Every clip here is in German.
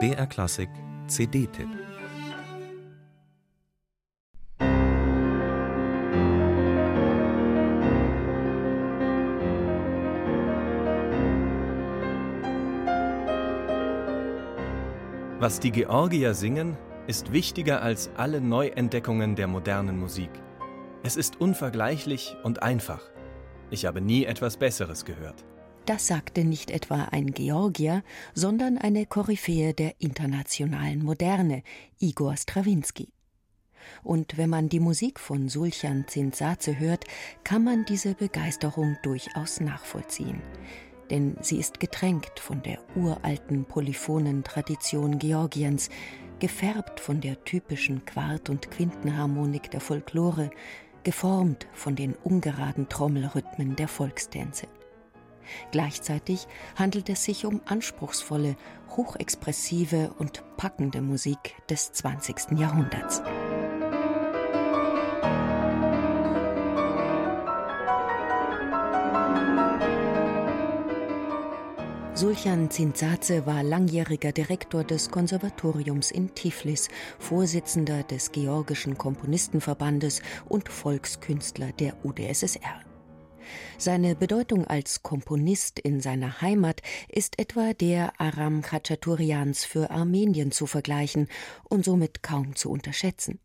BR Klassik CD-Tipp Was die Georgier singen, ist wichtiger als alle Neuentdeckungen der modernen Musik. Es ist unvergleichlich und einfach. Ich habe nie etwas Besseres gehört. Das sagte nicht etwa ein Georgier, sondern eine Koryphäe der internationalen Moderne, Igor Strawinski. Und wenn man die Musik von Sulchan Zinsaze hört, kann man diese Begeisterung durchaus nachvollziehen. Denn sie ist getränkt von der uralten polyphonen Tradition Georgiens, gefärbt von der typischen Quart- und Quintenharmonik der Folklore, geformt von den ungeraden Trommelrhythmen der Volkstänze. Gleichzeitig handelt es sich um anspruchsvolle, hochexpressive und packende Musik des 20. Jahrhunderts. Sulchan Zinzaze war langjähriger Direktor des Konservatoriums in Tiflis, Vorsitzender des Georgischen Komponistenverbandes und Volkskünstler der UdSSR. Seine Bedeutung als Komponist in seiner Heimat ist etwa der Aram Khachaturians für Armenien zu vergleichen und somit kaum zu unterschätzen.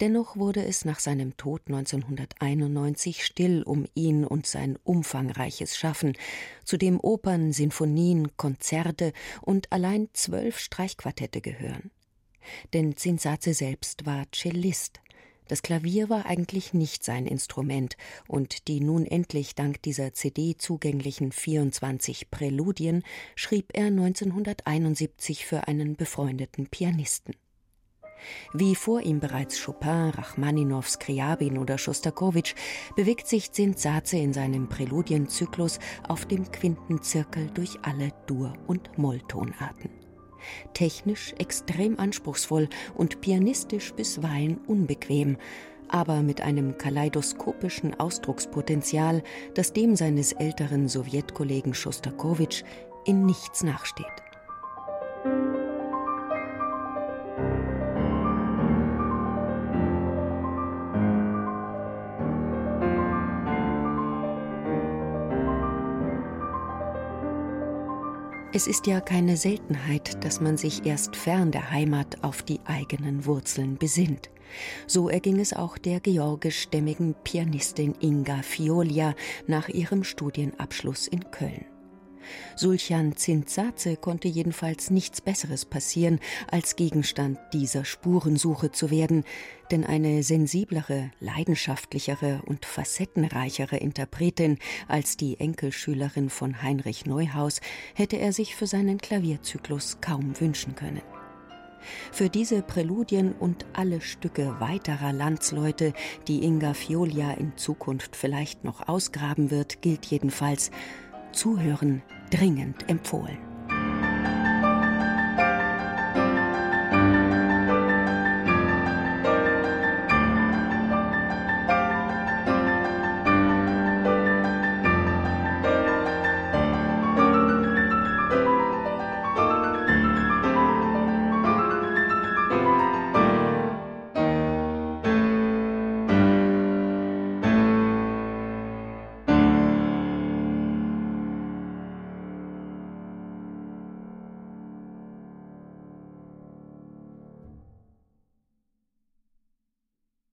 Dennoch wurde es nach seinem Tod 1991 still um ihn und sein umfangreiches Schaffen, zu dem Opern, Sinfonien, Konzerte und allein zwölf Streichquartette gehören. Denn Zinsaze selbst war Cellist. Das Klavier war eigentlich nicht sein Instrument, und die nun endlich dank dieser CD zugänglichen 24 Präludien schrieb er 1971 für einen befreundeten Pianisten. Wie vor ihm bereits Chopin, Rachmaninow, Skriabin oder Schostakowitsch bewegt sich Zinsaze in seinem Präludienzyklus auf dem Quintenzirkel durch alle Dur- und Molltonarten. Technisch extrem anspruchsvoll und pianistisch bisweilen unbequem, aber mit einem kaleidoskopischen Ausdruckspotenzial, das dem seines älteren Sowjetkollegen Schostakowitsch in nichts nachsteht. Es ist ja keine Seltenheit, dass man sich erst fern der Heimat auf die eigenen Wurzeln besinnt. So erging es auch der georgischstämmigen Pianistin Inga Fiolia nach ihrem Studienabschluss in Köln. Sulchan Zinzaze konnte jedenfalls nichts Besseres passieren, als Gegenstand dieser Spurensuche zu werden, denn eine sensiblere, leidenschaftlichere und facettenreichere Interpretin als die Enkelschülerin von Heinrich Neuhaus hätte er sich für seinen Klavierzyklus kaum wünschen können. Für diese Präludien und alle Stücke weiterer Landsleute, die Inga Fiolia in Zukunft vielleicht noch ausgraben wird, gilt jedenfalls Zuhören dringend empfohlen.